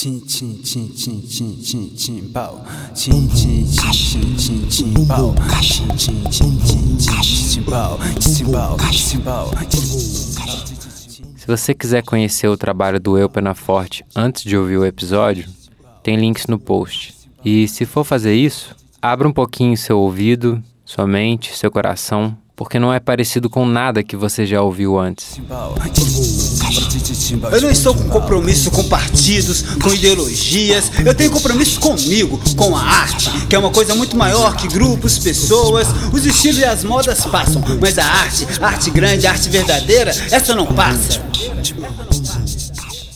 Tim, tim, tim, tim, tim, tim, tim, pau. Tim, tim, tim, tim, tim, tim, pau. Tim, tim, tim, tim, tim, tim, pau. Tim, pau, tim, pau. Se você quiser conhecer o trabalho do Eu Pena Forte antes de ouvir o episódio, tem links no post. E se for fazer isso, abra um pouquinho seu ouvido, sua mente, seu coração, porque não é parecido com nada que você já ouviu antes. Eu não estou com compromisso com partidos, com ideologias. Eu tenho compromisso comigo, com a arte, que é uma coisa muito maior que grupos, pessoas. Os estilos e as modas passam, mas a arte, a arte grande, a arte verdadeira, essa não passa.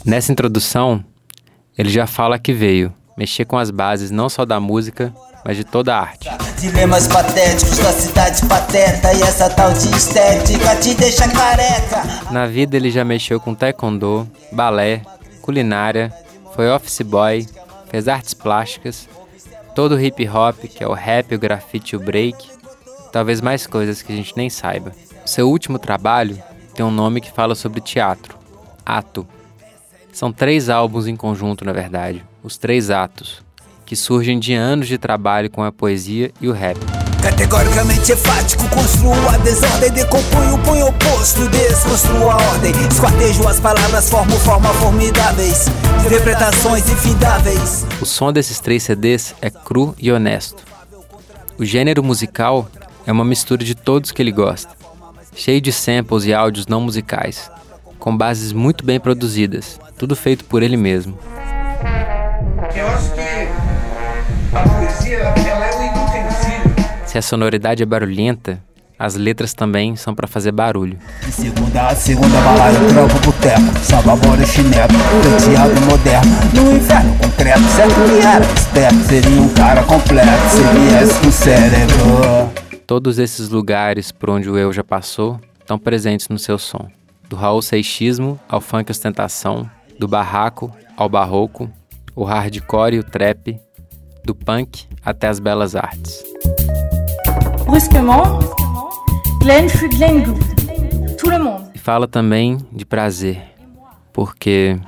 Nessa introdução, ele já fala que veio mexer com as bases não só da música, mas de toda a arte. Dilemas patéticos da cidade e essa tal de estética te deixa careca. Na vida ele já mexeu com taekwondo, balé, culinária, foi office boy, fez artes plásticas, todo o hip hop, que é o rap, o grafite o break, talvez mais coisas que a gente nem saiba. Seu último trabalho tem um nome que fala sobre teatro, Ato. São três álbuns em conjunto, na verdade, os três atos, que surgem de anos de trabalho com a poesia e o rap. Categoricamente enfático, construo a desordem, decompunho o punho oposto, desconstruo a ordem, esquartejo as palavras, formo formas formidáveis, interpretações infindáveis. O som desses três CDs é cru e honesto. O gênero musical é uma mistura de todos que ele gosta, cheio de samples e áudios não musicais, com bases muito bem produzidas, tudo feito por ele mesmo. Se a sonoridade é barulhenta, as letras também são para fazer barulho. De segunda a segunda balada, trampo boteco, samba, bora, chinelo, penteado moderno, no inferno concreto, certo que era esperto, seria um cara completo, se viesse com cérebro. Todos esses lugares por onde o eu já passou estão presentes no seu som. Do Raul Seixismo ao funk ostentação, do barraco ao barroco, o hardcore e o trap, do punk até as belas artes. Brusquement, Glenn fut Glenn Gould. Tout le monde. E fala também de prazer, porque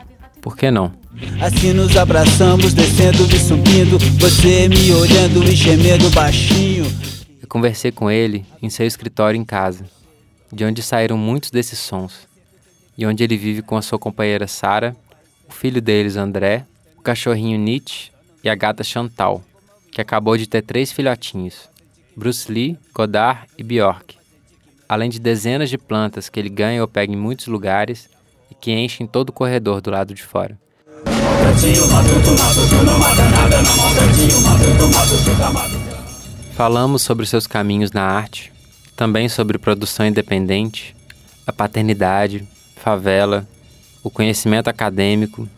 por que não? Assim nos abraçamos, descendo e subindo. Você me olhando e gemendo baixinho. Eu conversei com ele em seu escritório em casa, de onde saíram muitos desses sons, e onde ele vive com a sua companheira Sara, o filho deles André, o cachorrinho Nietzsche e a gata Chantal, que acabou de ter três filhotinhos, Bruce Lee, Godard e Bjork, além de dezenas de plantas que ele ganha ou pega em muitos lugares e que enchem todo o corredor do lado de fora. Falamos sobre seus caminhos na arte, também sobre produção independente, a paternidade, favela, o conhecimento acadêmico,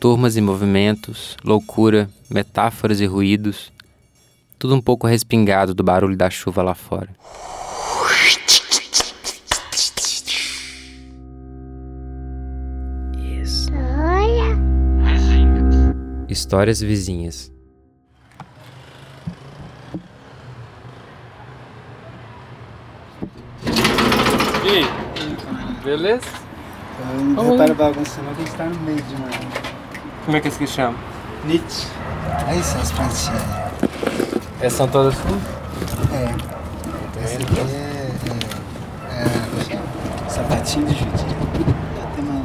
turmas e movimentos, loucura, metáforas e ruídos, tudo um pouco respingado do barulho da chuva lá fora. Isso. Histórias vizinhas. E? Beleza? Não repara bagunça não, que a gente tá no meio de uma... Como é que esse que chama? Nietzsche. Aí são as plantinhas. Essas são todas suas? É. Essa aqui é... é, é, é sapatinho de judia. Tem uma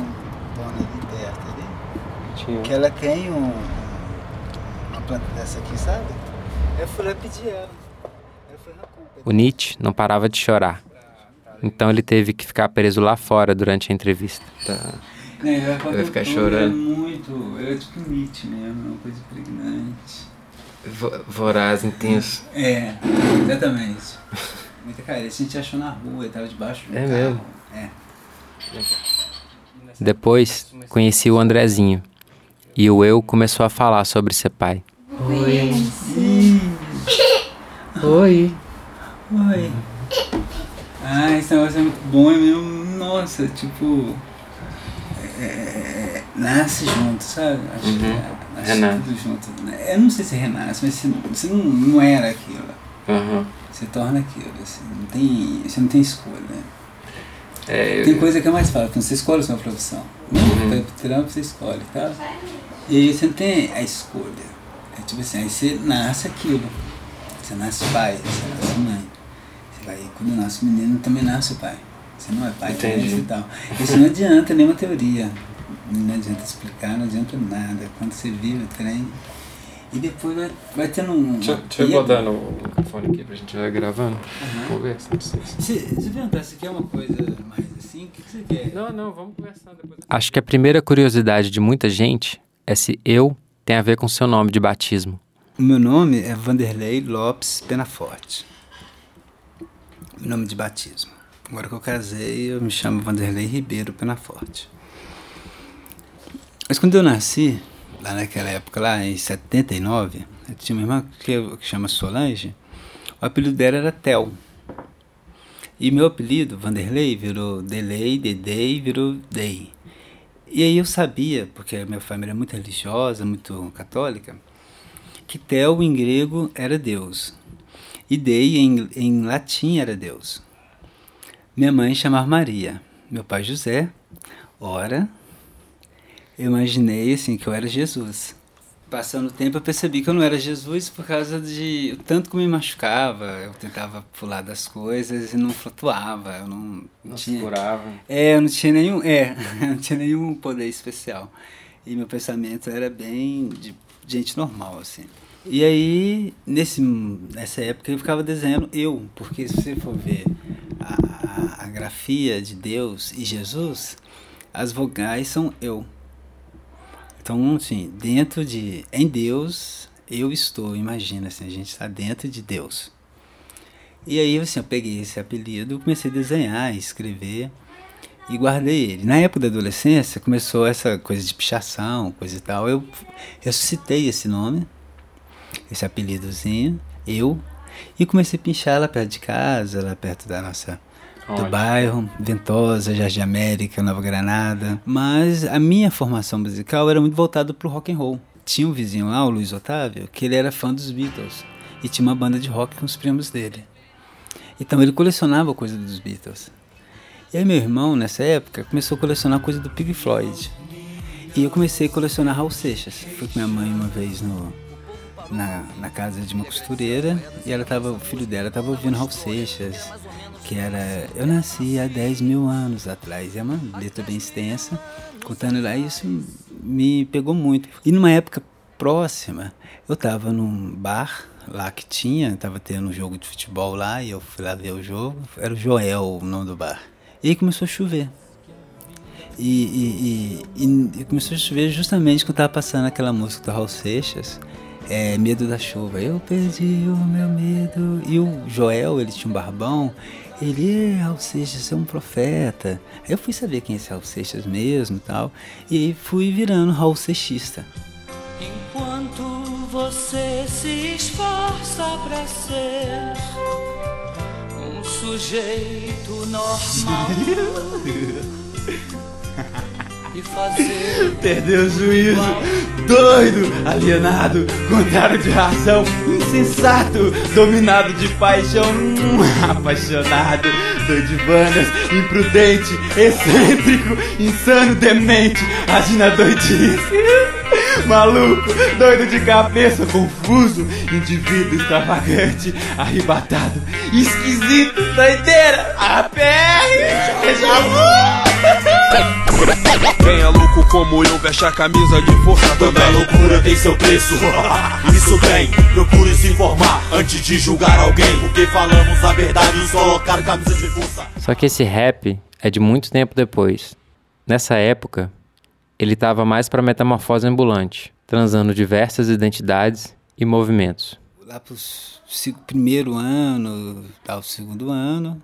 dona ali perto ali. Tinha. Que ela tem um... Uma planta dessa aqui, sabe? Eu fui lá pedir ela. Ela foi na culpa. O Nietzsche não parava de chorar. Então ele teve que ficar preso lá fora durante a entrevista. É, Vai ficar Ele é chorando. muito... Ele é tipo Nietzsche mesmo, uma coisa pregnante. Voraz, intenso. É, exatamente. Muita cara, a gente achou na rua, ele tava debaixo do É carro. mesmo? É. Depois conheci o Andrezinho. E o eu começou a falar sobre ser pai. Oi. Oi. Ah, esse negócio é muito bom, é mesmo. Nossa, tipo. é, é, nasce junto, sabe? Acho que é, nasce Renasce. tudo junto. Eu não sei se renasce, mas você, você não, não era aquilo. Aham. Você torna aquilo. Você não tem, você não tem escolha. É, Tem coisa que é mais fácil, você escolhe a sua profissão. Uhum. uhum. trampo você escolhe, tá? E aí você não tem a escolha. É tipo assim, aí você nasce aquilo. Você nasce pai, você nasce mãe. Você vai, quando nasce o menino, também nasce o pai. Você não é pai, Entendi. e tal. Isso não adianta nenhuma teoria. Não adianta explicar, não adianta nada. Quando você vive o trem. E depois vai, vai tendo um. Deixa, deixa eu botar no microfone aqui pra gente ir gravando. Conversa, não sei se... Você perguntar se quer uma coisa mais assim, o que, que você quer? Não, não, vamos conversar depois. Acho que a primeira curiosidade de muita gente é se eu tem a ver com seu nome de batismo. O meu nome é Vanderlei Lopes Penaforte. Meu nome de batismo. Agora que eu casei, eu me chamo Vanderlei Ribeiro Penaforte. Mas quando eu nasci, lá naquela época, lá em 79, eu tinha uma irmã que, que chama Solange, o apelido dela era Tel. E meu apelido, Vanderlei, virou Delei, Dedei, virou Dei. E aí eu sabia, porque a minha família é muito religiosa, muito católica, que Tel em grego era Deus. E Dei em, em latim era Deus. Minha mãe chamava Maria, meu pai José. Ora, eu imaginei assim que eu era Jesus. Passando o tempo eu percebi que eu não era Jesus por causa de o tanto que me machucava. Eu tentava pular das coisas e não flutuava. Eu não, Não tinha. segurava. É, eu não tinha nenhum, é, não tinha nenhum poder especial. E meu pensamento era bem de gente normal, assim. E aí, nesse, nessa época, eu ficava desenhando eu, porque se você for ver a, a, a grafia de Deus e Jesus, as vogais são eu. Então, assim, dentro de. Em Deus, eu estou, imagina, assim, a gente está dentro de Deus. E aí, assim, eu peguei esse apelido, comecei a desenhar, escrever e guardei ele. Na época da adolescência, começou essa coisa de pichação, coisa e tal. Eu ressuscitei esse nome, esse apelidozinho, eu, e comecei a pinchar lá perto de casa, lá perto da nossa do bairro, Ventosa, Jardim América, Nova Granada. Mas a minha formação musical era muito voltada pro rock and roll. Tinha um vizinho lá, o Luiz Otávio, que ele era fã dos Beatles e tinha uma banda de rock com os primos dele. Então ele colecionava coisa dos Beatles. E aí meu irmão, nessa época, começou a colecionar coisa do Pink Floyd. E eu comecei a colecionar Raul Seixas. Fui com minha mãe uma vez no, na, na casa de uma costureira e ela tava, o filho dela estava ouvindo Raul Seixas, que era Eu nasci há 10 mil anos atrás. É uma letra bem extensa, contando lá, e isso me pegou muito. E numa época próxima, eu estava num bar lá que tinha, tava tendo um jogo de futebol lá e eu fui lá ver o jogo. Era o Joel o nome do bar. E aí começou a chover. E, e, e, e- começou a chover justamente quando tava passando aquela música do Raul Seixas, é, Medo da Chuva. Eu perdi o meu medo. E o Joel, ele tinha um barbão. Ele, é, Raul Seixas, é um profeta. Aí eu fui saber quem é esse Raul Seixas mesmo e tal. E aí fui virando Raul Seixista. Enquanto você se esforça pra ser um sujeito normal Perdeu o juízo, doido, alienado, contrário de razão, insensato, dominado de paixão, hum, apaixonado, doido de bandas, imprudente, excêntrico, insano, demente, agindo na doidice. Maluco, doido de cabeça, confuso, indivíduo extravagante, arrebatado, esquisito, doideira, a pé, déjà Quem é louco como eu veste a camisa de força Toda também loucura tem seu preço. Isso tem, procure se informar antes de julgar alguém. Porque falamos a verdade e colocar camisa de força. Só que esse rap é de muito tempo depois. Nessa época, ele tava mais pra metamorfose ambulante, transando diversas identidades e movimentos. lá pro primeiro ano, tal, segundo ano,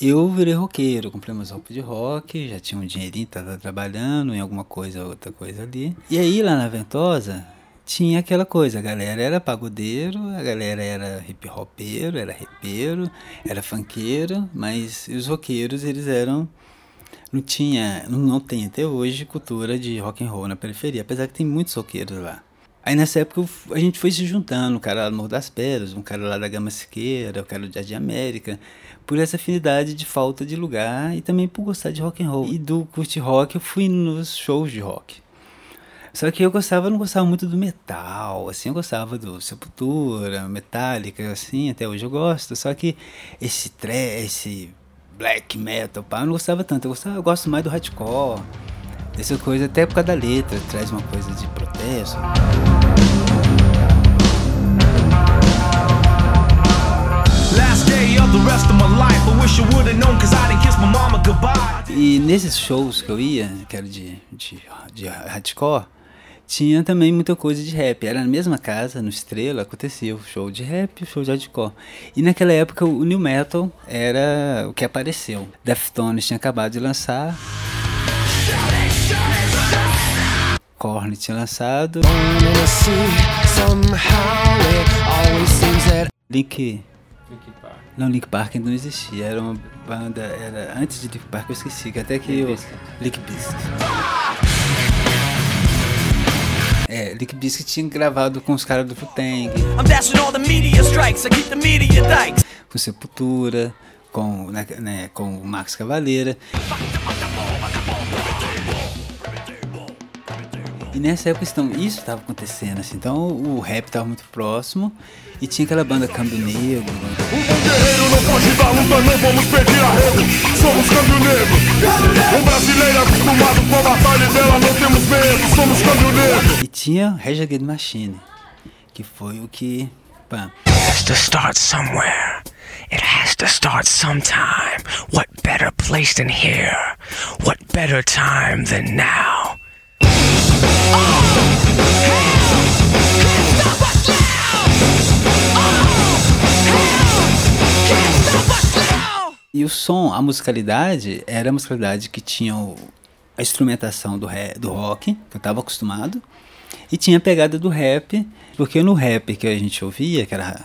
eu virei roqueiro, comprei umas roupas de rock, já tinha um dinheirinho, tava trabalhando em alguma coisa, outra coisa ali. E aí lá na Ventosa tinha aquela coisa, a galera era pagodeiro, a galera era hip hopeiro, era repeiro, era funkeiro, mas os roqueiros eles eram não tinha, não, tem até hoje cultura de rock and roll na periferia, apesar que tem muitos roqueiros lá. Aí nessa época a gente foi se juntando, um cara lá do Morro das Pedras, um cara lá da Gama Siqueira, o cara do Jardim América, por essa afinidade de falta de lugar e também por gostar de rock and roll. E do curte rock eu fui nos shows de rock. Só que eu gostava, não gostava muito do metal, assim, eu gostava do Sepultura, Metallica, assim, até hoje eu gosto. Só que esse tre esse black metal, pá, eu não gostava tanto. Eu, gostava, eu gosto mais do hardcore, essa coisa, até por causa da letra, traz uma coisa de protesto. E nesses shows que eu ia, que era de, de, de hardcore, tinha também muita coisa de rap. Era na mesma casa, no Estrela, acontecia o show de rap e o show de hardcore. E naquela época o new metal era o que apareceu. Deftones tinha acabado de lançar. Korn tinha lançado. Link não, Link Park ainda não existia. Era uma banda. Era antes de Link Park, eu esqueci. Que até que Link o. Link Bizkit. É, Link Bizkit tinha gravado com os caras do Futeng. Com Sepultura, com, né, né, com o Max Cavaleira. E nessa época então, isso estava acontecendo, assim, então o rap estava muito próximo e tinha aquela banda Câmbio Negro. Um guerreiro não pode dar luta, não vamos pedir arrego. Somos Câmbio Negro. Um brasileiro acostumado com a batalha dela, não temos medo, somos Câmbio Negro. E tinha Rage Against the Machine, que foi o que. Pá. Has to start somewhere. It has to start sometime. What better place than here? What better time than now? E o som, a musicalidade, era a musicalidade que tinha o, a instrumentação do, rap, do rock, que eu estava acostumado, e tinha a pegada do rap, porque no rap que a gente ouvia, que era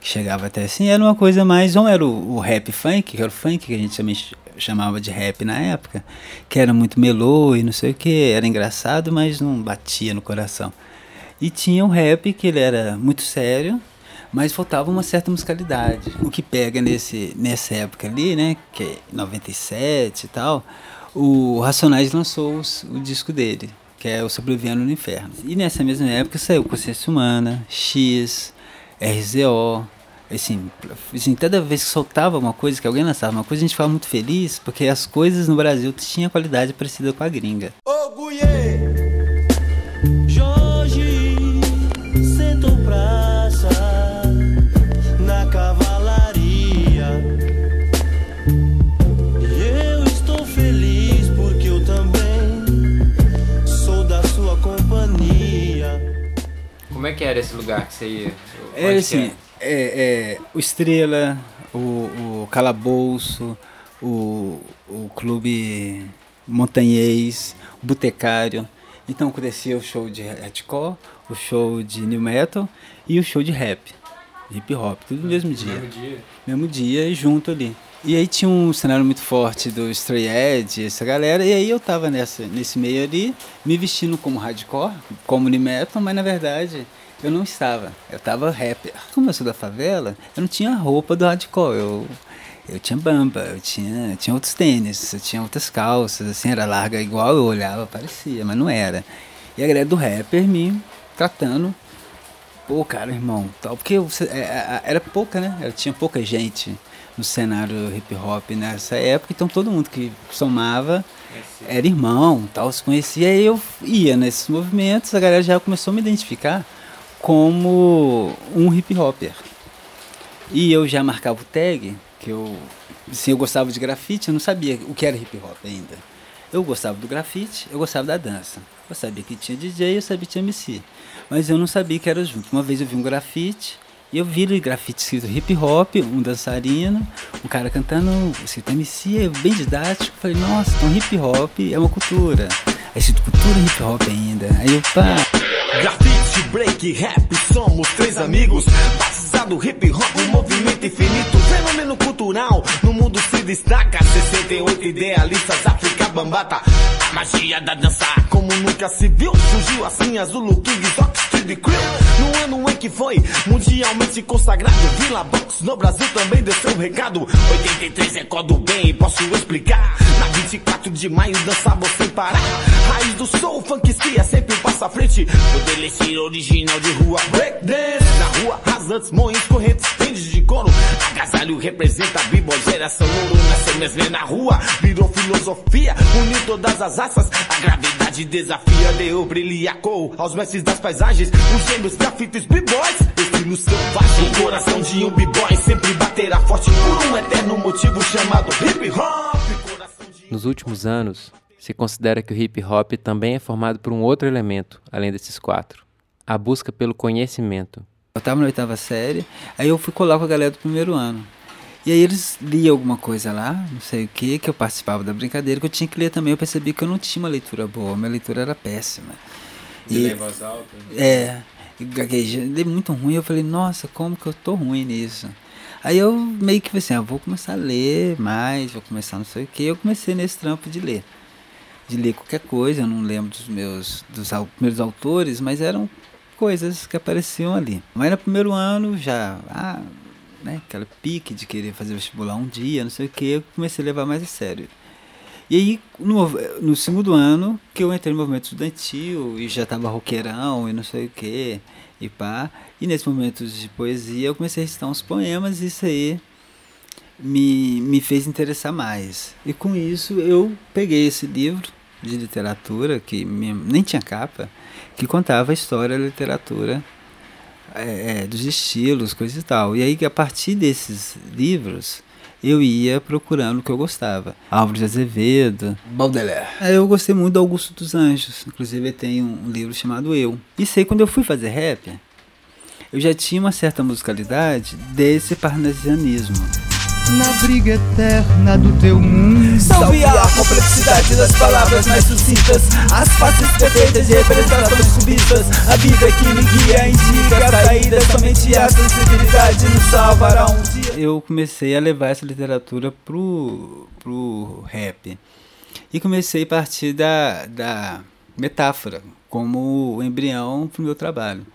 que chegava até assim, era uma coisa mais, não era o, o rap funk, que era o funk que a gente também chamava de rap na época, que era muito melô e não sei o que, era engraçado, mas não batia no coração. E tinha um rap que ele era muito sério, mas faltava uma certa musicalidade. O que pega nesse, nessa época ali, né, que é 97 e tal, o Racionais lançou os, o disco dele, que é o Sobrevivendo no Inferno. E nessa mesma época saiu Consciência Humana, X, RZO, assim, assim, toda vez que soltava uma coisa, que alguém lançava uma coisa, a gente ficava muito feliz, porque as coisas no Brasil tinham qualidade parecida com a gringa. Ô, Guiê! Jorge sentou praça na cavalaria. Eu estou feliz porque eu também sou da sua companhia. Como é que era esse lugar que você ia? Era assim, que é, é, o Estrela, o, o Calabouço, o, o Clube Montanhês, o Botecário. Então acontecia o show de hardcore, o show de new metal e o show de rap, hip hop, tudo no mesmo dia. Mesmo dia? Mesmo dia e junto ali. E aí tinha um cenário muito forte do Stray Edge, essa galera, e aí eu tava nessa, nesse meio ali, me vestindo como hardcore, como new metal, mas na verdade eu não estava, eu estava rapper. Como eu sou da favela, eu não tinha roupa do hardcore, eu, eu tinha bamba, eu tinha, tinha outros tênis, eu tinha outras calças, assim, era larga igual eu olhava, parecia, mas não era. E a galera do rapper me tratando, pô, cara, irmão, tal, porque é, é, era pouca, né? Eu tinha pouca gente no cenário hip hop nessa época, então todo mundo que somava era irmão, tal, se conhecia, e eu ia nesses movimentos, a galera já começou a me identificar como um hip hopper. E eu já marcava o tag, que eu, assim, eu gostava de grafite, eu não sabia o que era hip hop ainda. Eu gostava do grafite, eu gostava da dança. Eu sabia que tinha DJ, eu sabia que tinha MC. Mas eu não sabia que era junto. Uma vez eu vi um grafite, e eu vi grafite escrito hip hop, um dançarino, um cara cantando escrito MC, bem didático. Falei, nossa, então hip hop é uma cultura. Aí escrito cultura hip hop ainda. Aí eu, pá. Grafite, break, rap, somos três amigos. Batizado hip hop, um movimento infinito. Fenômeno cultural, no mundo se destaca. 68 idealistas, África Bambata. A magia da dança, como nunca se viu. Surgiu assim a Zulu King, Fox, Street Crew. No ano em que foi mundialmente consagrado. Vila Box no Brasil também deu seu recado. 83 é código bem, posso explicar. Na 24 de maio dançamos sem parar. Raiz do soul, funk cria sempre passa à frente. Poder estilo original de rua, breakdance. Na rua, rasantes, moinhos, correntes, tendes de couro. Agasalho representa a b-boy, geração ouro. Nasceu mesmo na rua, virou filosofia. Uniu todas as raças, a gravidade desafia. Deu brilhacou aos mestres das paisagens. Os gêmeos, grafites, b-boys. Estilo selvagem, coração de um b-boy. Sempre baterá forte por um eterno motivo chamado hip hop. Nos últimos anos, se considera que o hip hop também é formado por um outro elemento, além desses quatro: a busca pelo conhecimento. Eu estava na oitava série, aí eu fui colar com a galera do primeiro ano. E aí eles liam alguma coisa lá, não sei o que, que eu participava da brincadeira, que eu tinha que ler também. Eu percebi que eu não tinha uma leitura boa, minha leitura era péssima. E, e voz alta? É, gaguejando, muito ruim. Eu falei, nossa, como que eu tô ruim nisso? Aí eu meio que falei assim, ah, vou começar a ler mais, vou começar não sei o que. Eu comecei nesse trampo de ler. De ler qualquer coisa, eu não lembro dos meus dos primeiros autores, mas eram coisas que apareciam ali. Mas no primeiro ano já, ah, né, aquela pique de querer fazer vestibular um dia, não sei o que, eu comecei a levar mais a sério. E aí, no, no segundo ano, que eu entrei no movimento estudantil e já tava roqueirão e não sei o que, e pá. E nesse momento de poesia eu comecei a recitar uns poemas e isso aí me, me fez interessar mais. E com isso eu peguei esse livro de literatura, que nem tinha capa, que contava a história da literatura é, é, dos estilos, coisas e tal. E aí, a partir desses livros, eu ia procurando o que eu gostava. Álvaro de Azevedo, Baudelaire. Aí eu gostei muito do Augusto dos Anjos. Inclusive, tem um livro chamado Eu. E sei quando eu fui fazer rap, eu já tinha uma certa musicalidade desse parnasianismo na briga eterna do teu mundo. Salve a complexidade das palavras mais sucintas, as faces perfeitas de representações cubistas. A vida que me guia indica a saída, somente a sensibilidade nos salvará um dia. Eu comecei a levar essa literatura pro, pro rap. E comecei a partir da, da metáfora, como o embrião pro meu trabalho.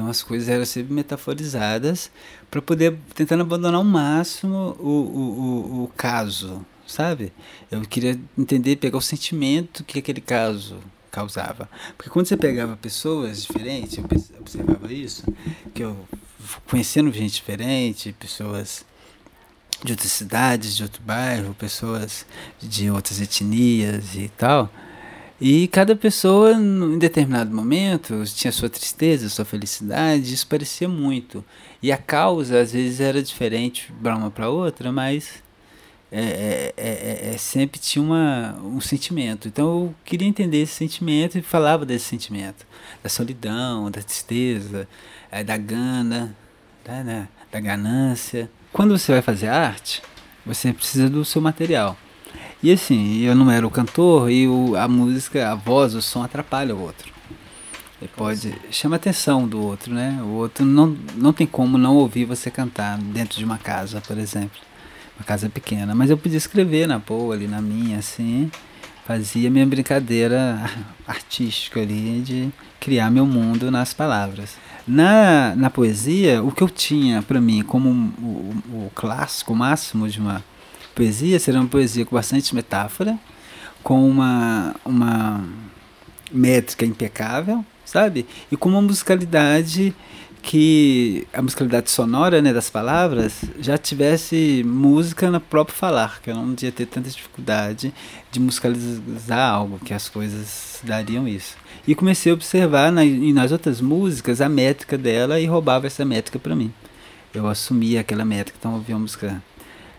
Então as coisas eram sempre metaforizadas para poder tentando abandonar ao máximo o, o, o, o, caso, sabe? Eu queria entender, pegar o sentimento que aquele caso causava. Porque quando você pegava pessoas diferentes, eu observava isso, que eu conhecendo gente diferente, pessoas de outras cidades, de outro bairro, pessoas de outras etnias e tal, e cada pessoa, em determinado momento, tinha sua tristeza, sua felicidade, isso parecia muito. E a causa, às vezes, era diferente para uma para outra, mas é, é, é, é, sempre tinha uma, um sentimento. Então eu queria entender esse sentimento e falava desse sentimento. Da solidão, da tristeza, é, da gana, da, né, da ganância. Quando você vai fazer arte, você precisa do seu material. E assim, eu não era o cantor e o, a música, a voz, o som atrapalha o outro. Ele pode chama a atenção do outro, né? O outro não, não tem como não ouvir você cantar dentro de uma casa, por exemplo. Uma casa pequena. Mas eu podia escrever na boa, ali na minha, assim. Fazia minha brincadeira artística ali de criar meu mundo nas palavras. Na, na poesia, o que eu tinha para mim como o, o clássico máximo de uma poesia será uma poesia com bastante metáfora, com uma, uma métrica impecável, sabe? E com uma musicalidade que a musicalidade sonora né, das palavras já tivesse música no próprio falar, que eu não ia ter tanta dificuldade de musicalizar algo, que as coisas dariam isso. E comecei a observar na, nas outras músicas a métrica dela e roubava essa métrica para mim. Eu assumia aquela métrica, então ouvia uma música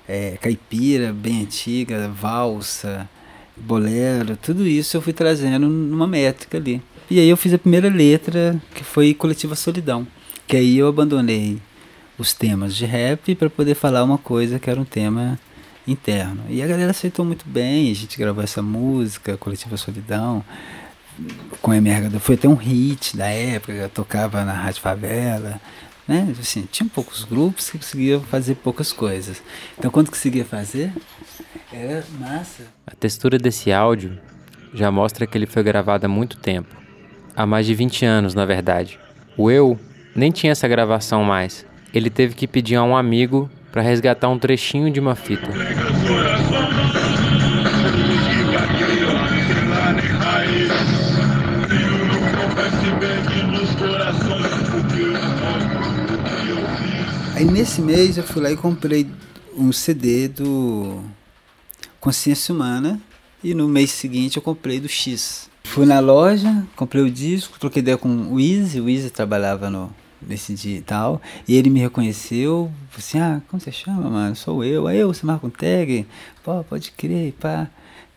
é, caipira, bem antiga, valsa, bolero, tudo isso eu fui trazendo numa métrica ali. E aí eu fiz a primeira letra, que foi Coletiva Solidão, que aí eu abandonei os temas de rap para poder falar uma coisa que era um tema interno. E a galera aceitou muito bem, a gente gravou essa música, Coletiva Solidão, com a MRH, foi até um hit da época, tocava na Rádio Favela, né? Assim, tinha poucos grupos que conseguiam fazer poucas coisas. Então, quando conseguia fazer, era massa. A textura desse áudio já mostra que ele foi gravado há muito tempo. Há mais de 20 anos, na verdade. O Eu nem tinha essa gravação mais. Ele teve que pedir a um amigo para resgatar um trechinho de uma fita. Aí nesse mês eu fui lá e comprei um CD do Consciência Humana e no mês seguinte eu comprei do X. Fui na loja, comprei o disco, troquei ideia com o Easy, o Easy trabalhava no, nesse dia e tal, e ele me reconheceu, assim, ah, como você chama, mano? Sou eu. Aí eu, você marca um tag? Pô, pode crer, pá.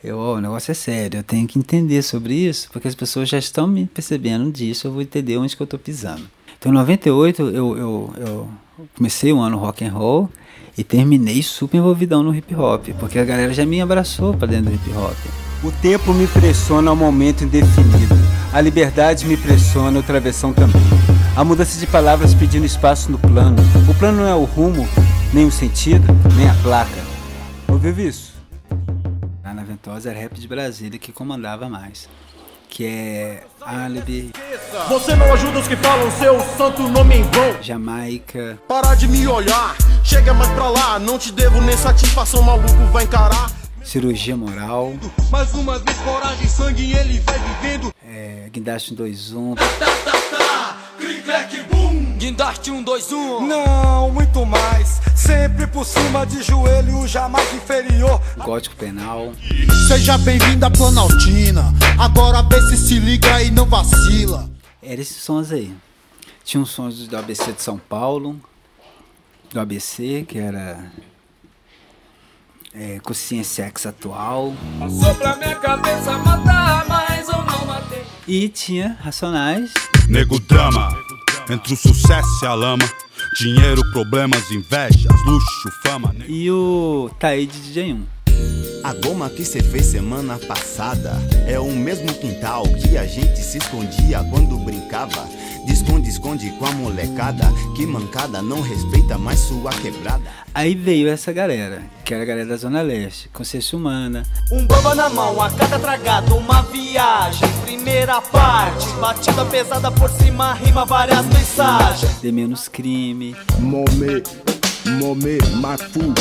Eu, ó, o negócio é sério, eu tenho que entender sobre isso, porque as pessoas já estão me percebendo disso, eu vou entender onde que eu tô pisando. Então, em 98, eu, eu, eu comecei o ano rock and roll e terminei super envolvidão no hip hop, porque a galera já me abraçou para dentro do hip hop. O tempo me pressiona ao momento indefinido. A liberdade me pressiona, o travessão também. A mudança de palavras pedindo espaço no plano. O plano não é o rumo, nem o sentido, nem a placa. Ouviu isso? Na Ventosa era rap de Brasília que comandava mais. Que é Alibi, Você não ajuda os que falam seu santo nome em vão. Jamaica, Para de me olhar, chega mais pra lá. Não te devo nem satisfação, maluco vai encarar. Cirurgia Moral, Mais uma vez, coragem, sangue, ele vai vivendo. é, Guindaste 21, Guindaste um, dois, um. Não, muito mais. Sempre por cima de joelho, jamais inferior. Gótico Penal, Seja bem-vindo à Planaltina. Agora vê se se liga e não vacila. eram esses sons aí. Tinha uns sons do ABC de São Paulo, do ABC, que era é, Consciência X Atual, Passou pra minha cabeça matar, mas eu não matei. e tinha Racionais, Nego drama, entre o sucesso e a lama. Dinheiro, problemas, invejas, luxo, fama. e o Taíde DJ 1. A goma que cê fez semana passada é o mesmo quintal que a gente se escondia quando brincava. De esconde, esconde com a molecada. Que mancada não respeita mais sua quebrada. Aí veio essa galera, que era a galera da Zona Leste, Consciência Humana, Um bamba na mão, a cada tragada, uma viagem. Primeira parte, batida pesada por cima, rima várias mensagens. De Menos Crime, Momê, momê, mafu.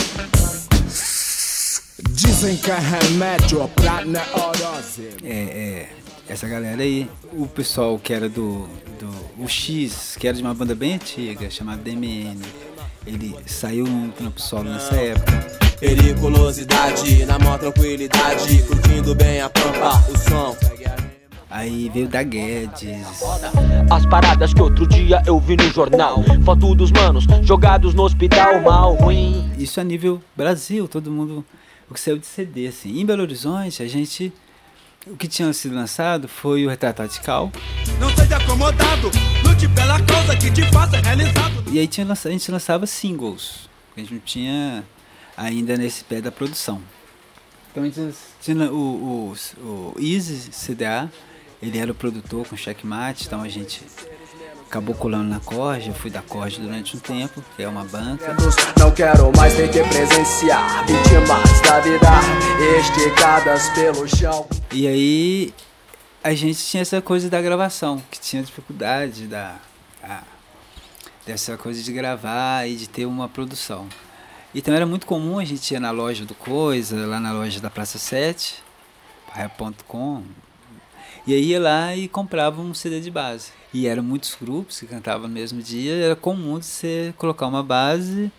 Dizem que é remédio pra neurose. é, é, essa galera aí, o pessoal que era do, do o X, que era de uma banda bem antiga, chamada DMN, ele saiu no Trampo Solo nessa época. Periculosidade, na maior tranquilidade, curtindo bem a pampa, o som. Aí veio da Guedes, As paradas que outro dia eu vi no jornal. Foto dos manos jogados no hospital, mal, ruim. isso a nível Brasil, todo mundo, o que saiu de CD, assim. Em Belo Horizonte, a gente, o que tinha sido lançado foi o Retrato Radical, Não seja acomodado, lute pela causa que te faça realizado. E aí tinha, a gente lançava singles. A gente não tinha ainda nesse pé da produção. Então a gente tinha o, o, o Easy CDA, ele era o produtor com checkmate, então a gente acabou colando na Corja, eu fui da Corja durante um tempo, que é uma banca. Não quero mais ter que presenciar vítimas da vida esticadas pelo chão. E aí a gente tinha essa coisa da gravação, que tinha dificuldade da, a- dessa coisa de gravar e de ter uma produção. Então era muito comum, a gente ia na loja do Coisa, lá na loja da Praça 7, rap.com, e aí ia lá e comprava um CD de base. E eram muitos grupos que cantavam no mesmo dia, era comum de você colocar uma base,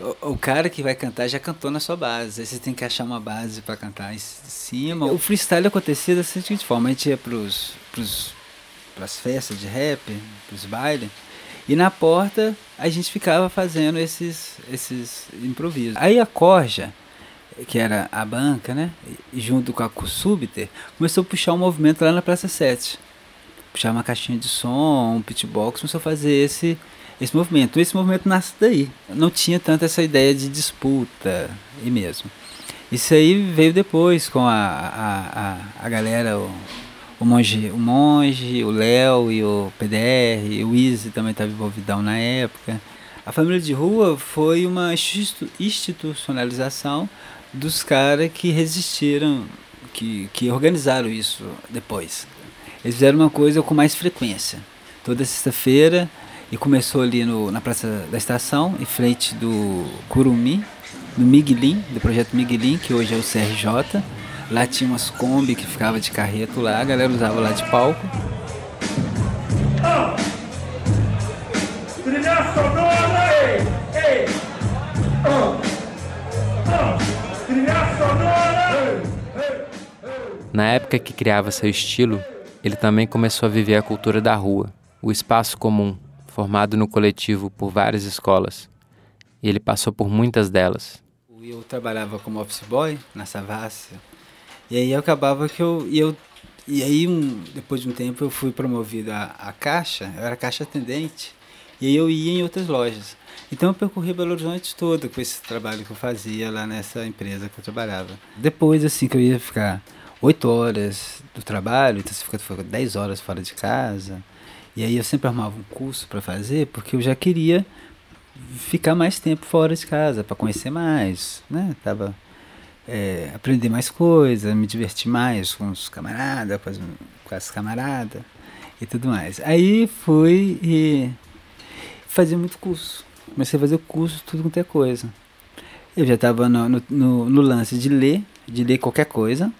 o, o cara que vai cantar já cantou na sua base, aí você tem que achar uma base para cantar em cima. O freestyle acontecia da seguinte forma, a gente ia pros, pros, pras festas de rap, pros bailes, e na porta a gente ficava fazendo esses, esses improvisos. Aí a Corja, que era a banca, né? Junto com a Subter, começou a puxar um movimento lá na Praça 7. Puxar uma caixinha de som, um pitbox, começou a fazer esse, esse movimento. Esse movimento nasce daí. Não tinha tanto essa ideia de disputa, e mesmo. Isso aí veio depois com a, a, a, a galera, o, o Monge, o Monge, o Léo e o PDR, o Easy também estava envolvidão na época. A família de rua foi uma institu- institucionalização dos caras que resistiram, que, que organizaram isso depois. Eles fizeram uma coisa com mais frequência. Toda sexta-feira, e começou ali no, na Praça da Estação, em frente do Curumi, do Miguelin, do projeto Miguelin, que hoje é o CRJ. Lá tinha umas Kombi que ficava de carreto lá, a galera usava lá de palco. Na época que criava seu estilo, ele também começou a viver a cultura da rua, o espaço comum, formado no coletivo por várias escolas. E ele passou por muitas delas. Eu trabalhava como office boy na Savassi. E aí acabava que eu. E, eu, e aí, um, depois de um tempo, eu fui promovido a caixa, eu era caixa atendente. E aí eu ia em outras lojas. Então eu percorri Belo Horizonte todo com esse trabalho que eu fazia lá nessa empresa que eu trabalhava. Depois, assim, que eu ia ficar oito horas do trabalho, então você fica, fica 10 horas fora de casa. E aí eu sempre arrumava um curso para fazer, porque eu já queria ficar mais tempo fora de casa, para conhecer mais, né? Tava é, aprender mais coisas, me divertir mais com os camaradas, com as, com as camaradas e tudo mais. Aí fui e fazia muito curso. Comecei a fazer curso, tudo quanto é coisa. Eu já estava no, no, no lance de ler, de ler qualquer coisa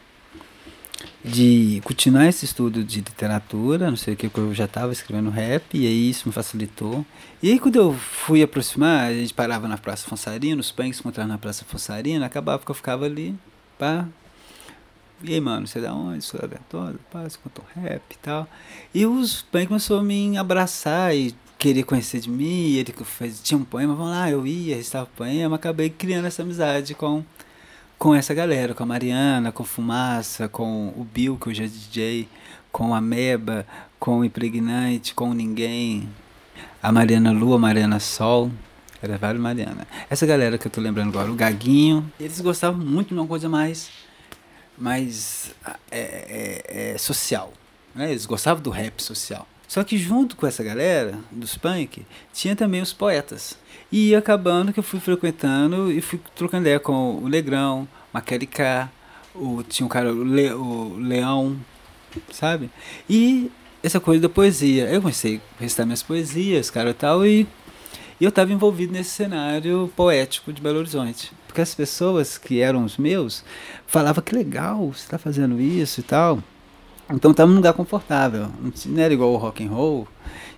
de continuar esse estudo de literatura, não sei o que, eu já estava escrevendo rap, e aí isso me facilitou. E aí quando eu fui aproximar, a gente parava na Praça Fonsarina, os punks encontravam na Praça Fonsarina, acabava que eu ficava ali, pá. E aí, mano, você é da onde? Sou aleatório, pá, você contou rap e tal. E os punks começaram a me abraçar e querer conhecer de mim, ele fez, tinha um poema, vamos lá, eu ia, recitava poema, acabei criando essa amizade com com essa galera, com a Mariana, com Fumaça, com o Bill, que hoje é DJ, com a Meba, com o Impregnante, com Ninguém, a Mariana Lua, a Mariana Sol, era vários Mariana. Essa galera que eu tô lembrando agora, o Gaguinho, eles gostavam muito de uma coisa mais, mais é, é, é, social, né? eles gostavam do rap social. Só que junto com essa galera dos punk, tinha também os poetas. E ia acabando que eu fui frequentando e fui trocando ideia com o Negrão, Maquele K, o, tinha um cara, o, Le, o Leão, sabe? E essa coisa da poesia. Eu comecei a recitar minhas poesias, cara e tal, e, e eu estava envolvido nesse cenário poético de Belo Horizonte. Porque as pessoas que eram os meus falavam que legal, você está fazendo isso e tal. Então estava num lugar confortável. Não era igual o rock and roll,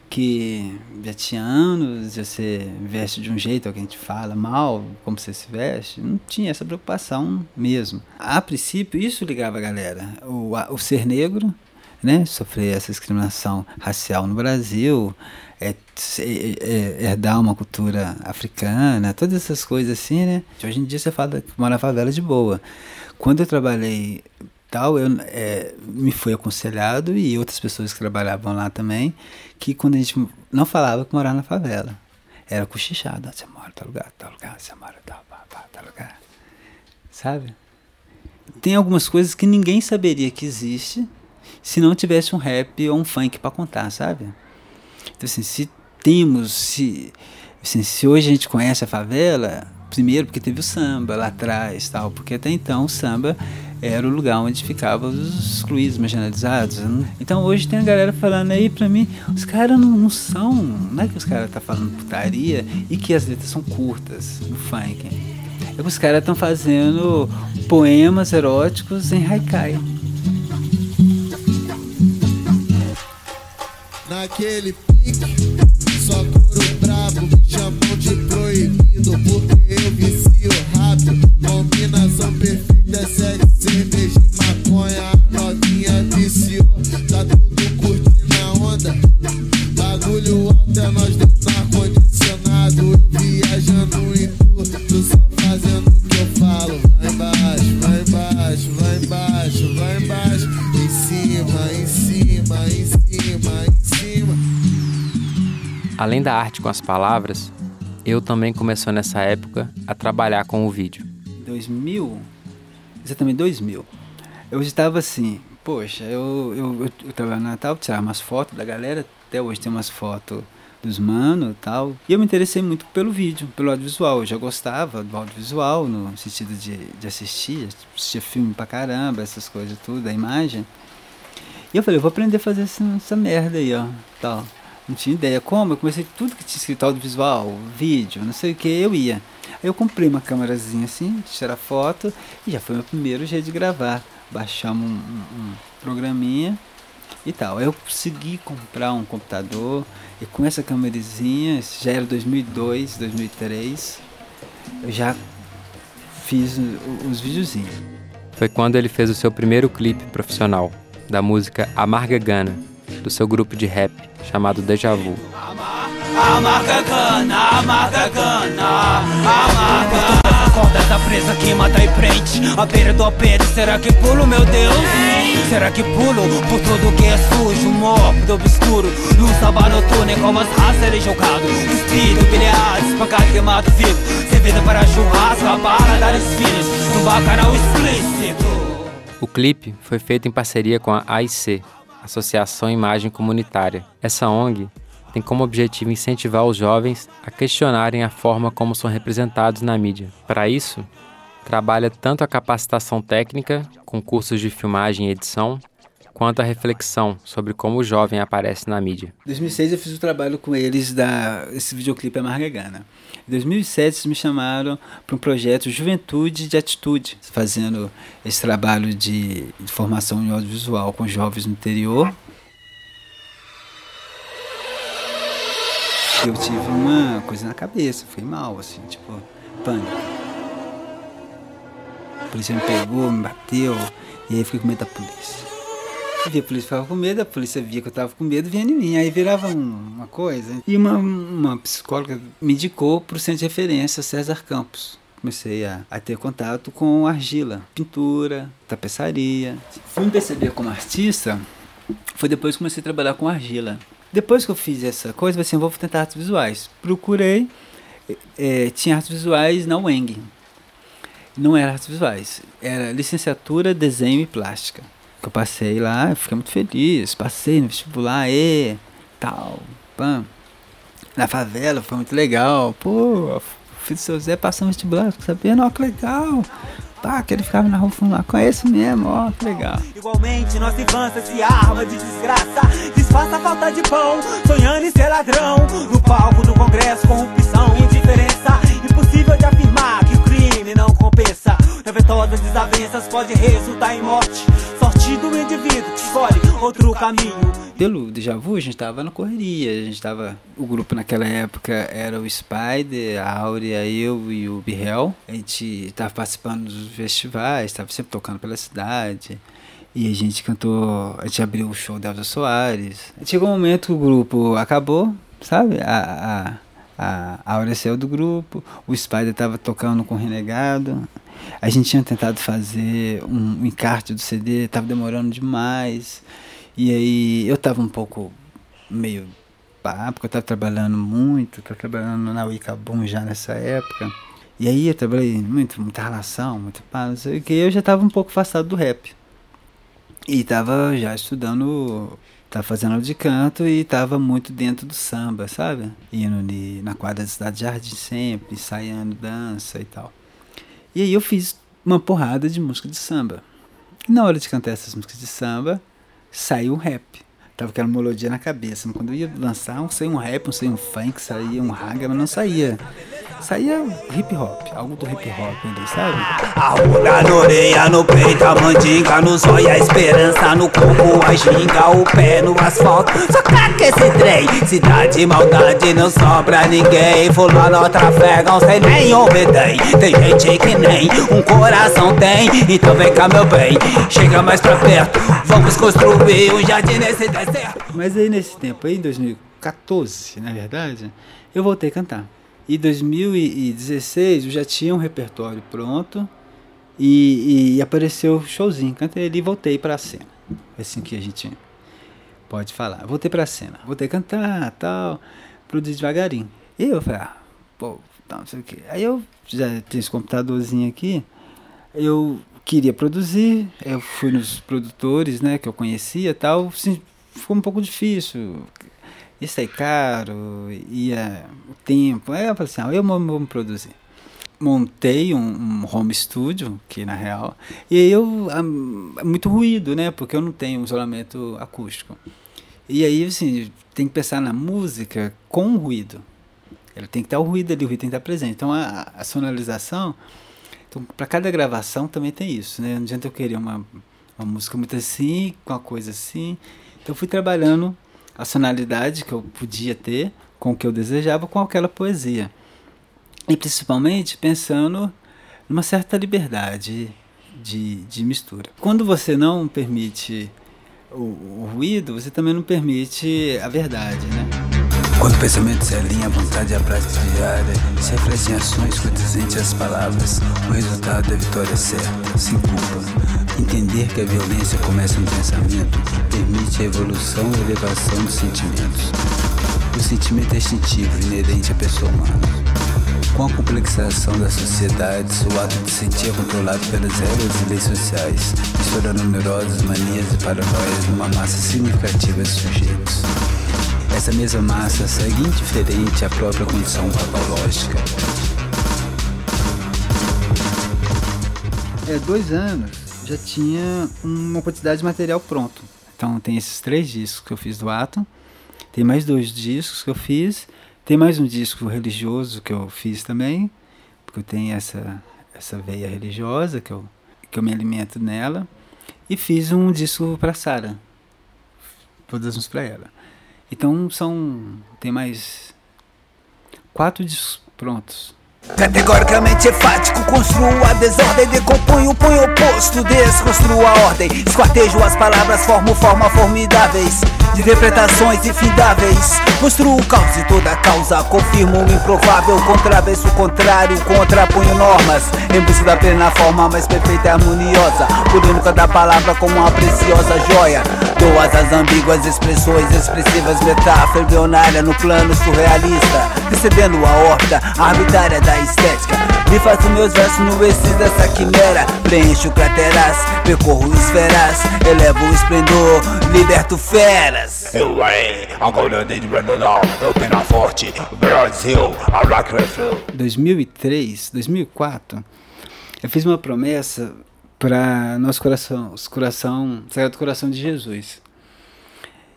que já tinha anos, você veste de um jeito, alguém te fala mal, como você se veste, não tinha essa preocupação mesmo. A princípio, isso ligava a galera. O, o ser negro, né, sofrer essa discriminação racial no Brasil, é, é, é, herdar uma cultura africana, todas essas coisas assim, né? Hoje em dia você fala que mora na favela de boa. Quando eu trabalhei tal, eu, é, me foi aconselhado e outras pessoas que trabalhavam lá também, que quando a gente não falava que morava na favela, era cochichado, você mora tal lugar, tal lugar, você mora tal, tal, tal lugar, sabe? Tem algumas coisas que ninguém saberia que existe se não tivesse um rap ou um funk para contar, sabe? Então assim, se temos, se, assim, se hoje a gente conhece a favela, primeiro porque teve o samba lá atrás, tal, porque até então o samba era o lugar onde ficavam os excluídos, marginalizados. Então hoje tem a galera falando aí pra mim, os caras não, não, são, não é que os caras tá falando putaria e que as letras são curtas no funk. É que os caras estão fazendo poemas eróticos em haikai. Naquele pique, só couro brabo me chamam de proibido rápido. Combinação perfeita, sete cerveja e maconha. A novinha viciou, tá tudo curtindo a onda. Bagulho alto é nós dois no ar-condicionado. Viajando em tudo, só fazendo o que eu falo. Vai embaixo, vai embaixo, vai embaixo, vai embaixo. Em cima, em cima, em cima, em cima. Além da arte com as palavras, eu também comecei nessa época a trabalhar com o vídeo. 2000, exatamente 2000. Eu estava assim, poxa, eu, eu, eu, eu trabalhava no Natal, tirava umas fotos da galera, até hoje tem umas fotos dos manos e tal. E eu me interessei muito pelo vídeo, pelo audiovisual. Eu já gostava do audiovisual, no sentido de, de assistir, assistia filme pra caramba, essas coisas tudo, a imagem. E eu falei, eu vou aprender a fazer essa, essa merda aí, ó, tal. Não tinha ideia como, eu comecei tudo que tinha escrito audiovisual, vídeo, não sei o que, eu ia. Aí eu comprei uma câmerazinha assim, tirar foto, e já foi meu primeiro jeito de gravar. Baixamos um, um, um programinha e tal. Aí eu consegui comprar um computador, e com essa câmerazinha, já era 2002, 2003, eu já fiz os videozinhos. foi quando ele fez o seu primeiro clipe profissional, da música Amarga Gana, do seu grupo de rap chamado Deja Vu. Amarga cana, amarga cana, amarga corda da presa que mata e prende A beira do apete, será que pulo, meu Deus? Será que pulo por tudo que é sujo, mórbido, obscuro Luz aba noturna, como as raças serem julgado Cuspido, bilhares, espancado, queimado vivo Servida para churrasco, a bala dar desfiles No bacanal explícito O clipe foi feito em parceria com a AIC, Associação Imagem Comunitária. Essa ONG tem como objetivo incentivar os jovens a questionarem a forma como são representados na mídia. Para isso, trabalha tanto a capacitação técnica, com cursos de filmagem e edição, quanto a reflexão sobre como o jovem aparece na mídia. Em 2006 eu fiz o trabalho com eles da esse videoclipe Amarga Gana. Em 2007 eles me chamaram para um projeto Juventude de Atitude, fazendo esse trabalho de, de formação em audiovisual com jovens no interior eu tive uma coisa na cabeça, fui mal, assim, tipo, pânico. A polícia me pegou, me bateu, e aí fiquei com medo da polícia. Via a polícia ficava com medo, a polícia via que eu tava com medo, vinha em mim, aí virava um, uma coisa. E uma, uma psicóloga me indicou para o centro de referência César Campos. Comecei a, a ter contato com argila, pintura, tapeçaria. Fui me perceber como artista, foi depois que comecei a trabalhar com argila. Depois que eu fiz essa coisa, eu assim, vou tentar artes visuais. Procurei, é, tinha artes visuais na UENG. Não era artes visuais, era licenciatura, desenho e plástica. Eu passei lá, fiquei muito feliz, passei no vestibular, e tal, pam. Na favela, foi muito legal. Pô, filho do seu Zé passou no vestibular, sabendo, ó, que legal. Pá, que ele ficava na rua falando lá, conheço mesmo, ó, que legal. Igualmente, nossa infância se arma de desgraça. Disfarça a falta de pão, sonhando em ser ladrão. No palco do congresso, corrupção e indiferença. Impossível de afirmar que o crime não compensa. Revoltosas desavenças pode resultar em morte. Sorte do indivíduo que escolhe outro caminho. Pelo déjà vu, a gente tava na correria, a gente tava. O grupo naquela época era o Spider, a Áurea, eu e o Birrell. A gente tava participando dos festivais, tava sempre tocando pela cidade. E a gente cantou, a gente abriu o show da Elza Soares. Chegou um momento que o grupo acabou, sabe? A, a, a Áurea saiu do grupo, o Spider tava tocando com o Renegado. A gente tinha tentado fazer um, encarte do CD, tava demorando demais. E aí eu tava um pouco meio pá, porque eu tava trabalhando muito, tava trabalhando na Wicabum já nessa época. E aí eu trabalhei muito, muita relação, muito pá, não sei o que, eu já tava um pouco afastado do rap. E tava já estudando, tava fazendo aula de canto e tava muito dentro do samba, sabe? Indo na quadra da Cidade Jardim sempre, ensaiando dança e tal. E aí eu fiz uma porrada de música de samba. E na hora de cantar essas músicas de samba, saiu um rap. Tava aquela melodia na cabeça. Mas quando eu ia lançar, um saía um rap, um saía um funk, saía um raga, mas não saía. Saía hip hop, algo do hip hop ali, sabe? A ruga na orelha, no peito, a mandinga no zóio, a esperança no corpo, a ginga, o pé no asfalto. Só taca esse trem, cidade, maldade, não sobra ninguém. Fulano trafegam sem nem obedem. Tem gente que nem um coração tem, então vem cá, meu bem, chega mais pra perto. Vamos construir um jardim nesse deserto. Mas aí nesse tempo aí, em 2014, na verdade, eu voltei a cantar. Em 2016 eu já tinha um repertório pronto e, e apareceu showzinho. Cantei ali e voltei para a cena. É assim que a gente pode falar. Voltei para a cena, voltei a cantar, tal, produzir devagarinho. E eu falei, ah, pô, não sei o que. Aí eu já tenho esse computadorzinho aqui, eu queria produzir, eu fui nos produtores, né, que eu conhecia, tal, assim, ficou um pouco difícil ia sair caro, ia o tempo. Aí eu falei assim, ah, eu vou, me produzir. Montei um, um, home studio, que na real, e eu, é muito ruído, né, porque eu não tenho isolamento acústico. E aí, assim, tem que pensar na música com ruído. Ela tem que estar o ruído ali, o ruído tem que estar presente. Então, a, a sonorização, então, para cada gravação também tem isso, né? Não adianta eu querer uma, uma música muito assim, com uma coisa assim. Então, eu fui trabalhando a sonoridade que eu podia ter com o que eu desejava com aquela poesia. E principalmente pensando numa certa liberdade de, de mistura. Quando você não permite o, o ruído, você também não permite a verdade, né? Quando o pensamento se alinha à vontade e à prática diária, se reflete em ações condizentes às palavras, o resultado é vitória certa, sem culpa. Entender que a violência começa no pensamento permite a evolução e elevação dos sentimentos. O sentimento é instintivo, inerente à pessoa humana. Com a complexação das sociedades, o ato de sentir é controlado pelas regras e leis sociais, misturando numerosas manias e paranoias numa massa significativa de sujeitos. Essa mesma massa segue indiferente à própria condição patológica. É, dois anos já tinha uma quantidade de material pronto. Então tem esses três discos que eu fiz do Atom, tem mais dois discos que eu fiz, tem mais um disco religioso que eu fiz também, porque eu tenho essa, essa veia religiosa que eu, que eu me alimento nela, e fiz um disco para Sara, todas para ela. Então são. tem mais quatro discos prontos. Categoricamente enfático, construo a desordem, decompunho o punho oposto, desconstruo a ordem, esquartejo as palavras, formo forma formidáveis, de interpretações infindáveis, construo o caos e toda causa, confirmo o improvável, contravesso o contrário, contrapunho normas, em busca da plena forma mais perfeita e harmoniosa, pulindo cada palavra como uma preciosa joia, dou asas ambíguas, expressões expressivas, metáfora embrionária no plano surrealista, recebendo a horta arbitrária da estética. Me faço meus versos no excesso dessa quimera. Preencho crateras, percorro esferas, elevo o esplendor, liberto feras. Eu rei, agora de Renadol, eu pena forte, Brasil, a rock refil. 2003, 2004, eu fiz uma promessa para nosso coração, coração, Sagrado Coração de Jesus.